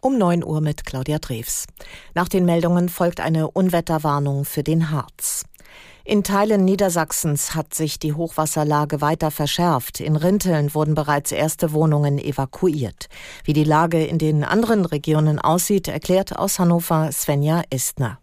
Um 9 Uhr mit Claudia Drews. Nach den Meldungen folgt eine Unwetterwarnung für den Harz. In Teilen Niedersachsens hat sich die Hochwasserlage weiter verschärft. In Rinteln wurden bereits erste Wohnungen evakuiert. Wie die Lage in den anderen Regionen aussieht, erklärt aus Hannover Svenja Estner.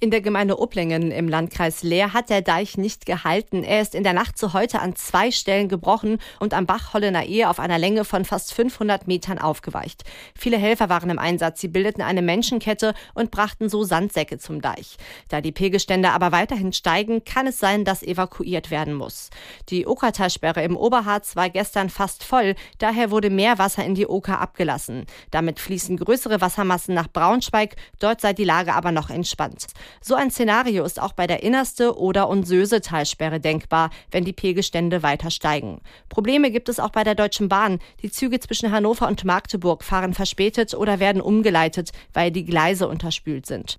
In der Gemeinde Oplingen im Landkreis Leer hat der Deich nicht gehalten. Er ist in der Nacht zu heute an zwei Stellen gebrochen und am Bach Hollener Ehe auf einer Länge von fast 500 Metern aufgeweicht. Viele Helfer waren im Einsatz. Sie bildeten eine Menschenkette und brachten so Sandsäcke zum Deich. Da die Pegelstände aber weiterhin steigen, kann es sein, dass evakuiert werden muss. Die Okertalsperre im Oberharz war gestern fast voll. Daher wurde mehr Wasser in die Oker abgelassen. Damit fließen größere Wassermassen nach Braunschweig. Dort sei die Lage aber noch entspannt. So ein Szenario ist auch bei der Innerste Oder- und Söse-Talsperre denkbar, wenn die Pegelstände weiter steigen. Probleme gibt es auch bei der Deutschen Bahn. Die Züge zwischen Hannover und Magdeburg fahren verspätet oder werden umgeleitet, weil die Gleise unterspült sind.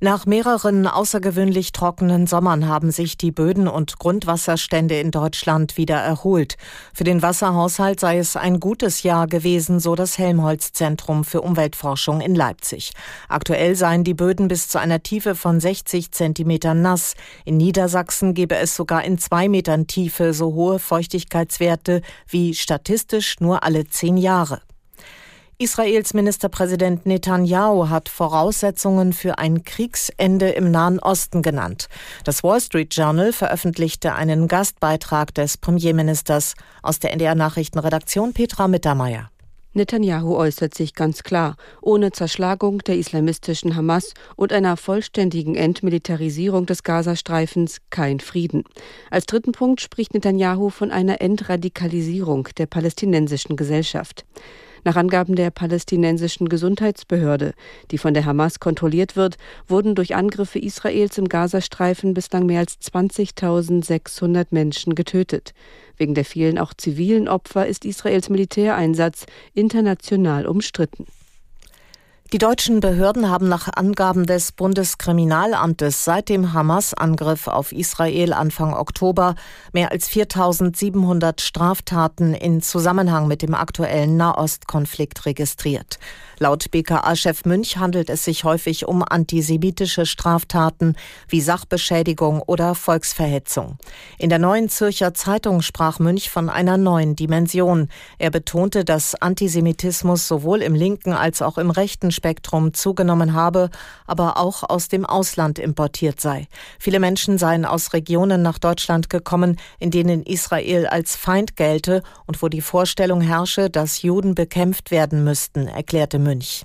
Nach mehreren außergewöhnlich trockenen Sommern haben sich die Böden und Grundwasserstände in Deutschland wieder erholt. Für den Wasserhaushalt sei es ein gutes Jahr gewesen, so das Helmholtz Zentrum für Umweltforschung in Leipzig. Aktuell seien die Böden bis zu einer Tiefe von 60 Zentimetern nass. In Niedersachsen gebe es sogar in zwei Metern Tiefe so hohe Feuchtigkeitswerte wie statistisch nur alle zehn Jahre. Israels Ministerpräsident Netanyahu hat Voraussetzungen für ein Kriegsende im Nahen Osten genannt. Das Wall Street Journal veröffentlichte einen Gastbeitrag des Premierministers aus der NDR Nachrichtenredaktion Petra Mittermeier. Netanyahu äußert sich ganz klar, ohne Zerschlagung der islamistischen Hamas und einer vollständigen Entmilitarisierung des Gazastreifens kein Frieden. Als dritten Punkt spricht Netanyahu von einer Entradikalisierung der palästinensischen Gesellschaft. Nach Angaben der palästinensischen Gesundheitsbehörde, die von der Hamas kontrolliert wird, wurden durch Angriffe Israels im Gazastreifen bislang mehr als 20.600 Menschen getötet. Wegen der vielen auch zivilen Opfer ist Israels Militäreinsatz international umstritten. Die deutschen Behörden haben nach Angaben des Bundeskriminalamtes seit dem Hamas-Angriff auf Israel Anfang Oktober mehr als 4700 Straftaten in Zusammenhang mit dem aktuellen Nahostkonflikt registriert. Laut BKA-Chef Münch handelt es sich häufig um antisemitische Straftaten wie Sachbeschädigung oder Volksverhetzung. In der neuen Zürcher Zeitung sprach Münch von einer neuen Dimension. Er betonte, dass Antisemitismus sowohl im linken als auch im rechten Spektrum zugenommen habe, aber auch aus dem Ausland importiert sei. Viele Menschen seien aus Regionen nach Deutschland gekommen, in denen Israel als Feind gelte und wo die Vorstellung herrsche, dass Juden bekämpft werden müssten, erklärte Münch.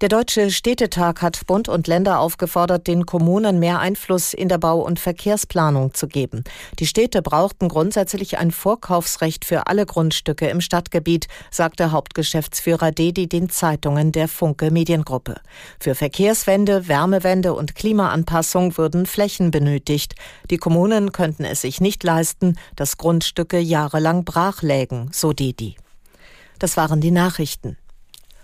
Der Deutsche Städtetag hat Bund und Länder aufgefordert, den Kommunen mehr Einfluss in der Bau- und Verkehrsplanung zu geben. Die Städte brauchten grundsätzlich ein Vorkaufsrecht für alle Grundstücke im Stadtgebiet, sagte Hauptgeschäftsführer Dedi den Zeitungen der Funke Mediengruppe. Für Verkehrswende, Wärmewende und Klimaanpassung würden Flächen benötigt. Die Kommunen könnten es sich nicht leisten, dass Grundstücke jahrelang brach lägen, so Dedi. Das waren die Nachrichten.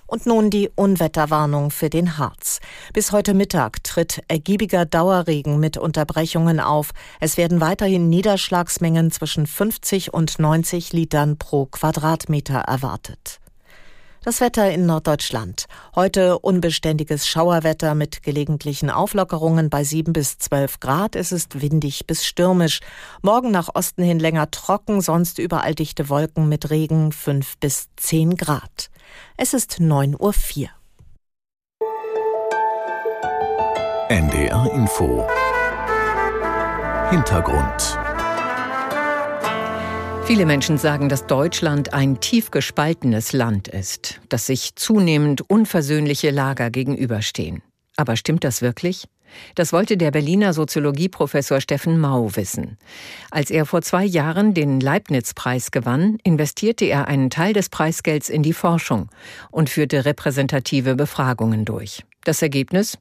Und nun die Unwetterwarnung für den Harz. Bis heute Mittag tritt ergiebiger Dauerregen mit Unterbrechungen auf. Es werden weiterhin Niederschlagsmengen zwischen 50 und 90 Litern pro Quadratmeter erwartet. Das Wetter in Norddeutschland. Heute unbeständiges Schauerwetter mit gelegentlichen Auflockerungen bei 7 bis 12 Grad. Es ist windig bis stürmisch. Morgen nach Osten hin länger trocken, sonst überall dichte Wolken mit Regen 5 bis 10 Grad. Es ist 9.04 Uhr. NDR Info Hintergrund Viele Menschen sagen, dass Deutschland ein tief gespaltenes Land ist, dass sich zunehmend unversöhnliche Lager gegenüberstehen. Aber stimmt das wirklich? Das wollte der Berliner Soziologieprofessor Steffen Mau wissen. Als er vor zwei Jahren den Leibniz-Preis gewann, investierte er einen Teil des Preisgelds in die Forschung und führte repräsentative Befragungen durch. Das Ergebnis?